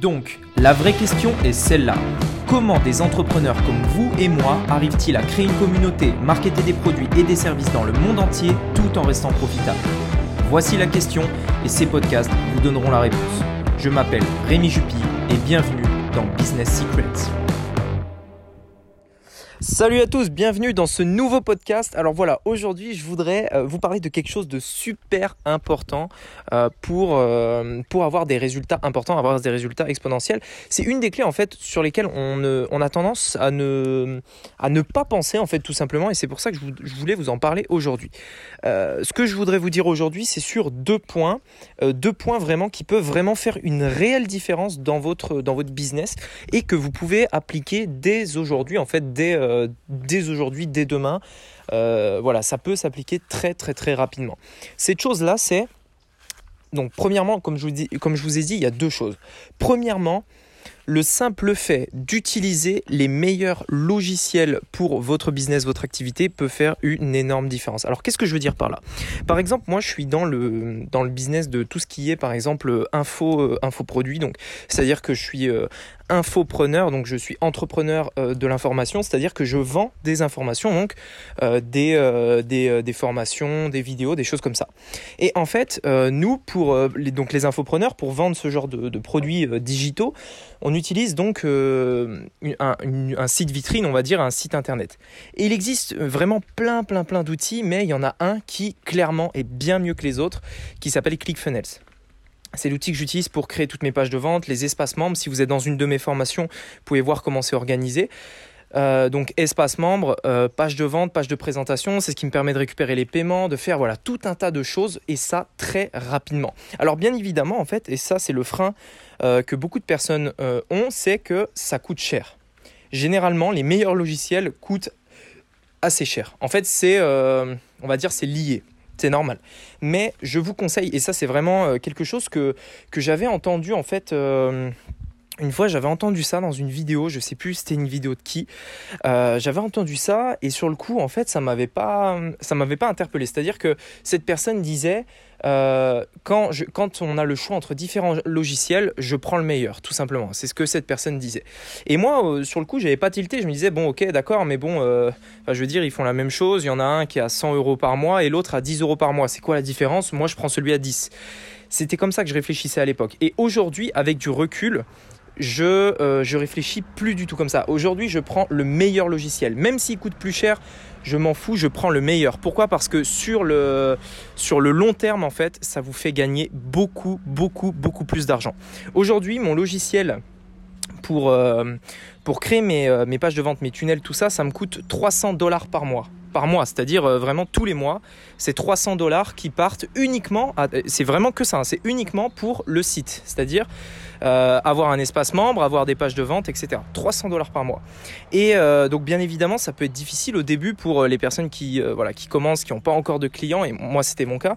Donc, la vraie question est celle-là. Comment des entrepreneurs comme vous et moi arrivent-ils à créer une communauté, marketer des produits et des services dans le monde entier tout en restant profitables? Voici la question et ces podcasts vous donneront la réponse. Je m'appelle Rémi Jupy et bienvenue dans Business Secrets. Salut à tous, bienvenue dans ce nouveau podcast. Alors voilà, aujourd'hui je voudrais euh, vous parler de quelque chose de super important euh, pour, euh, pour avoir des résultats importants, avoir des résultats exponentiels. C'est une des clés en fait sur lesquelles on, a tendance à ne, à ne pas penser en fait tout simplement et c'est pour ça que je, voulais vous en parler aujourd'hui. ce que je voudrais vous dire aujourd'hui c'est sur deux points, deux points vraiment qui peuvent vraiment faire une réelle différence dans votre, dans votre business et que vous pouvez appliquer dès aujourd'hui en fait dès dès aujourd'hui, dès demain. Euh, voilà, ça peut s'appliquer très très très rapidement. Cette chose-là, c'est... Donc premièrement, comme je vous ai dit, il y a deux choses. Premièrement, le simple fait d'utiliser les meilleurs logiciels pour votre business, votre activité peut faire une énorme différence. Alors qu'est-ce que je veux dire par là? Par exemple, moi je suis dans le, dans le business de tout ce qui est par exemple info, euh, infoproduit. Donc c'est-à-dire que je suis infopreneur, donc je suis entrepreneur euh, de l'information, c'est-à-dire que je vends des informations, donc euh, des, euh, des, formations, des vidéos, des choses comme ça. Et en fait, nous, pour les, donc les infopreneurs, pour vendre ce genre de, produits digitaux, on utilise donc un, un, site vitrine, on va dire, un site internet. Et il existe vraiment plein, plein, plein d'outils, mais il y en a un qui clairement est bien mieux que les autres, qui s'appelle ClickFunnels. C'est l'outil que j'utilise pour créer toutes mes pages de vente, les espaces membres. Si vous êtes dans une de mes formations, vous pouvez voir comment c'est organisé. Euh, donc espace membre, euh, page de vente, page de présentation, c'est ce qui me permet de récupérer les paiements, de faire voilà tout un tas de choses et ça très rapidement. Alors bien évidemment en fait, et ça c'est le frein euh, que beaucoup de personnes ont, c'est que ça coûte cher. Généralement les meilleurs logiciels coûtent assez cher. En fait c'est, on va dire c'est lié c'est normal. Mais je vous conseille, et ça c'est vraiment quelque chose que, j'avais entendu en fait. Une fois, j'avais entendu ça dans une vidéo, je sais plus c'était une vidéo de qui. Euh, j'avais entendu ça et sur le coup, en fait, ça m'avait pas, ça m'avait pas interpellé. C'est-à-dire que cette personne disait, euh, quand, quand on a le choix entre différents logiciels, je prends le meilleur, tout simplement. C'est ce que cette personne disait. Et moi, euh, sur le coup, j'avais pas tilté. Je me disais, bon, ok, d'accord, mais bon, je veux dire, ils font la même chose. Il y en a un qui a 100 euros par mois et l'autre à 10 euros par mois. C'est quoi la différence? Moi, je prends celui à 10. C'était comme ça que je réfléchissais à l'époque. Et aujourd'hui, avec du recul, je, euh, je réfléchis plus du tout comme ça. Aujourd'hui, je prends le meilleur logiciel. Même s'il coûte plus cher, je m'en fous, je prends le meilleur. Pourquoi? Parce que sur le, long terme, en fait, ça vous fait gagner beaucoup, beaucoup, beaucoup plus d'argent. Aujourd'hui, mon logiciel pour, euh, créer mes, euh, mes pages de vente, mes tunnels, tout ça, ça me coûte 300 dollars par mois par mois, c'est-à-dire euh, vraiment tous les mois. C'est 300 dollars qui partent uniquement, c'est vraiment que ça, hein, c'est uniquement pour le site, c'est-à-dire euh, avoir un espace membre, avoir des pages de vente, etc. 300 dollars par mois. Et euh, donc bien évidemment, ça peut être difficile au début pour les personnes qui, qui commencent, qui n'ont pas encore de clients, et moi c'était mon cas,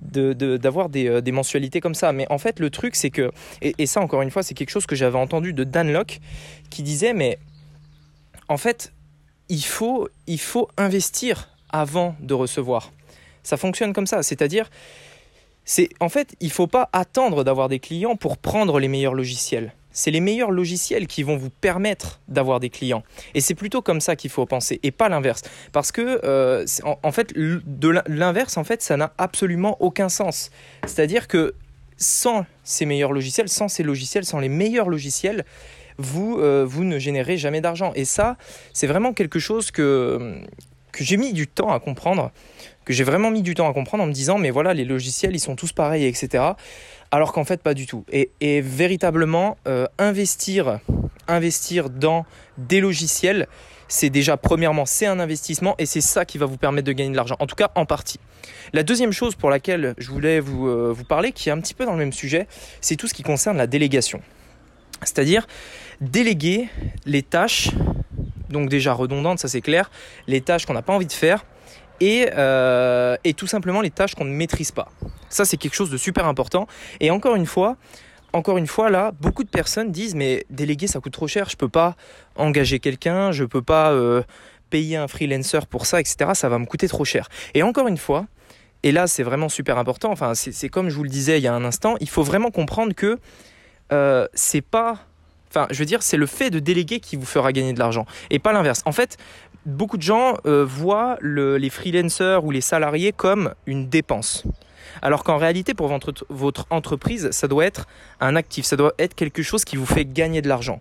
d'avoir de, des, mensualités comme ça. Mais en fait, le truc, c'est que, et, et ça encore une fois, c'est quelque chose que j'avais entendu de Dan Locke, qui disait, mais en fait, il faut, il faut investir avant de recevoir. Ça fonctionne comme ça, c'est-à-dire, c'est en fait, il ne faut pas attendre d'avoir des clients pour prendre les meilleurs logiciels. C'est les meilleurs logiciels qui vont vous permettre d'avoir des clients. Et c'est plutôt comme ça qu'il faut penser, et pas l'inverse. Parce que, euh, en, fait, de l'inverse, en fait, ça n'a absolument aucun sens. C'est-à-dire que sans ces meilleurs logiciels, sans ces logiciels, sans les meilleurs logiciels, vous, euh, vous ne générez jamais d'argent. Et ça, c'est vraiment quelque chose que, que j'ai mis du temps à comprendre, que j'ai vraiment mis du temps à comprendre en me disant, mais voilà, les logiciels, ils sont tous pareils, etc. Alors qu'en fait, pas du tout. Et, véritablement, euh, investir, investir dans des logiciels, c'est déjà, premièrement, c'est un investissement et c'est ça qui va vous permettre de gagner de l'argent, en tout cas en partie. La deuxième chose pour laquelle je voulais vous, euh, vous parler, qui est un petit peu dans le même sujet, c'est tout ce qui concerne la délégation. C'est-à-dire déléguer les tâches, donc déjà redondantes, ça c'est clair, les tâches qu'on n'a pas envie de faire, euh, et, tout simplement les tâches qu'on ne maîtrise pas. Ça c'est quelque chose de super important. Et encore une fois, encore une fois là, beaucoup de personnes disent mais déléguer ça coûte trop cher, je peux pas engager quelqu'un, je peux pas euh, payer un freelancer pour ça, etc. Ça va me coûter trop cher. Et encore une fois, et là c'est vraiment super important, enfin c'est comme je vous le disais il y a un instant, il faut vraiment comprendre que c'est pas Enfin, je veux dire, c'est le fait de déléguer qui vous fera gagner de l'argent et pas l'inverse. En fait, beaucoup de gens voient les freelancers ou les salariés comme une dépense. Alors qu'en réalité, pour votre, entreprise, ça doit être un actif, ça doit être quelque chose qui vous fait gagner de l'argent.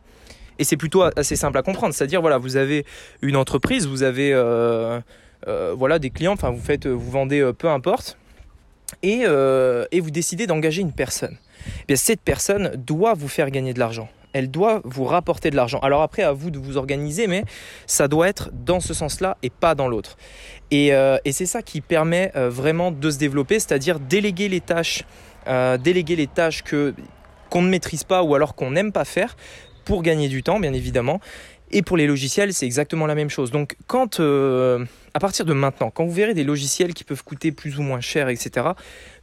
Et c'est plutôt assez simple à comprendre. C'est-à-dire, voilà, vous avez une entreprise, vous avez euh, euh, voilà, des clients, enfin, vous, faites, vous vendez euh, peu importe, et, et vous décidez d'engager une personne. Eh bien, cette personne doit vous faire gagner de l'argent elle doit vous rapporter de l'argent. Alors après, à vous de vous organiser, mais ça doit être dans ce sens-là et pas dans l'autre. Et, euh, c'est ça qui permet euh, vraiment de se développer, c'est-à-dire déléguer les tâches, euh, déléguer les tâches que qu'on ne maîtrise pas ou alors qu'on n'aime pas faire pour gagner du temps, bien évidemment. Et pour les logiciels, c'est exactement la même chose. Donc quand à partir de maintenant, quand vous verrez des logiciels qui peuvent coûter plus ou moins cher, etc.,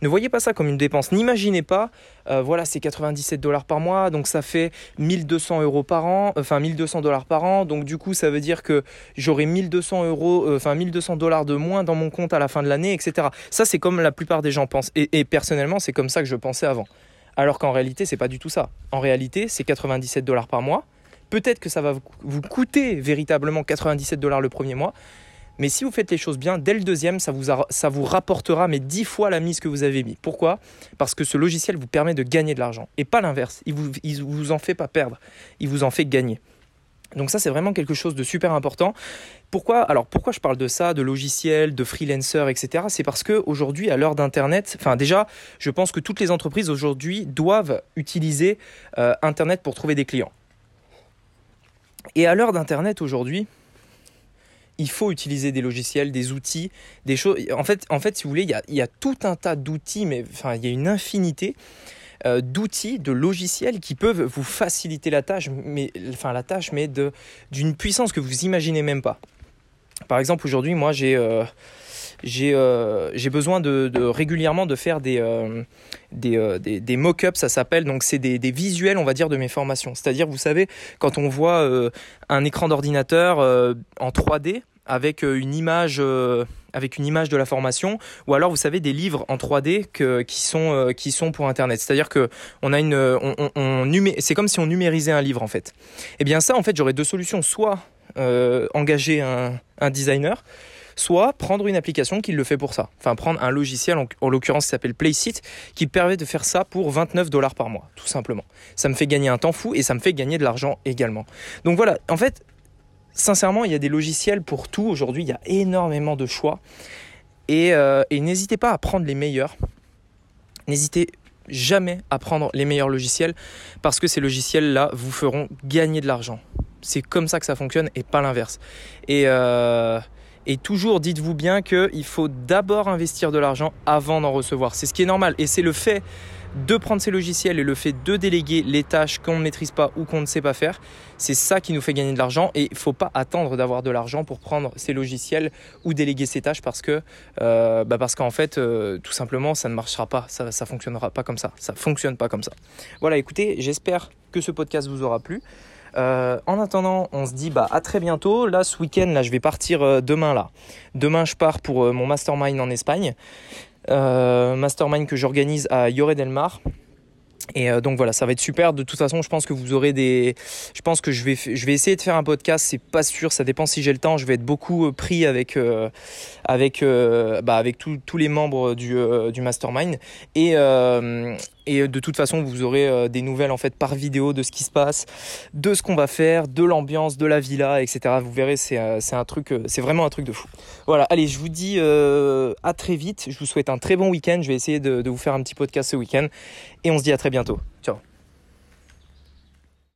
ne voyez pas ça comme une dépense. N'imaginez pas, euh, voilà, c'est 97 dollars par mois, donc ça fait 1200 euros par an, enfin 1200 dollars par an, donc du coup ça veut dire que j'aurai 1200 euros, euh, enfin 1200 dollars de moins dans mon compte à la fin de l'année, etc. Ça c'est comme la plupart des gens pensent, et, et personnellement c'est comme ça que je pensais avant. Alors qu'en réalité c'est pas du tout ça. En réalité c'est 97 dollars par mois. Peut-être que ça va vous coûter véritablement 97 dollars le premier mois, mais si vous faites les choses bien, dès le deuxième, ça vous, ça vous rapportera mais 10 fois la mise que vous avez mis. Pourquoi? Parce que ce logiciel vous permet de gagner de l'argent. Et pas l'inverse. Il vous, vous en fait pas perdre. Il vous en fait gagner. Donc ça, c'est vraiment quelque chose de super important. Pourquoi? Alors pourquoi je parle de ça, de logiciels, de freelancers, etc. C'est parce que aujourd'hui, à l'heure d'Internet, enfin déjà, je pense que toutes les entreprises aujourd'hui doivent utiliser euh, Internet pour trouver des clients. Et à l'heure d'Internet aujourd'hui, il faut utiliser des logiciels, des outils, des choses. En fait, en fait si vous voulez, il y a, tout un tas d'outils, mais enfin, il y a une infinité euh, d'outils, de logiciels qui peuvent vous faciliter la tâche, mais enfin la tâche, mais d'une puissance que vous imaginez même pas. Par exemple, aujourd'hui, moi, j'ai euh, j'ai besoin de, régulièrement de faire des, des, des, mock-ups, ça s'appelle. Donc, c'est des, visuels, on va dire, de mes formations. C'est-à-dire, vous savez, quand on voit un écran d'ordinateur en 3D, avec euh, une image euh, avec une image de la formation ou alors vous savez des livres en 3D qui sont euh, qui sont pour internet c'est-à-dire que on on, c'est comme si on numérisait un livre en fait et eh bien ça en fait j'aurais deux solutions soit engager un, un, designer soit prendre une application qui le fait pour ça enfin prendre un logiciel en, en l'occurrence qui s'appelle Playseat qui permet de faire ça pour 29 dollars par mois tout simplement ça me fait gagner un temps fou et ça me fait gagner de l'argent également donc voilà en fait sincèrement, il y a des logiciels pour tout. Aujourd'hui, il y a énormément de choix. Euh, et, n'hésitez pas à prendre les meilleurs. N'hésitez jamais à prendre les meilleurs logiciels parce que ces logiciels-là vous feront gagner de l'argent. C'est comme ça que ça fonctionne et pas l'inverse. Et, euh, et toujours dites-vous bien qu'il faut d'abord investir de l'argent avant d'en recevoir. C'est ce qui est normal. Et c'est le fait de prendre ces logiciels et le fait de déléguer les tâches qu'on ne maîtrise pas ou qu'on ne sait pas faire, c'est ça qui nous fait gagner de l'argent et il ne faut pas attendre d'avoir de l'argent pour prendre ces logiciels ou déléguer ces tâches parce que euh, bah qu'en fait euh, tout simplement ça ne marchera pas, ça ne fonctionnera pas comme ça, ça fonctionne pas comme ça. Voilà, écoutez, j'espère que ce podcast vous aura plu. Euh, en attendant, on se dit bah à très bientôt. Là, ce week-end, je vais partir demain là. Demain, je pars pour mon mastermind en Espagne. Euh, mastermind que j'organise à Lloret del Mar. Et euh, donc voilà, ça va être super. De toute façon, je pense que vous aurez des. Je pense que je vais, essayer de faire un podcast. C'est pas sûr, ça dépend si j'ai le temps. Je vais être beaucoup euh, pris avec, avec, bah, avec tous les membres du, du mastermind. Et, et euh, de toute façon, vous aurez euh, des nouvelles en fait par vidéo de ce qui se passe, de ce qu'on va faire, de l'ambiance, de la villa, etc. Vous verrez, c'est euh, un truc, c'est vraiment un truc de fou. Voilà, allez, je vous dis à très vite. Je vous souhaite un très bon week-end. Je vais essayer de, de vous faire un petit podcast ce week-end. Et on se dit à très bientôt. Ciao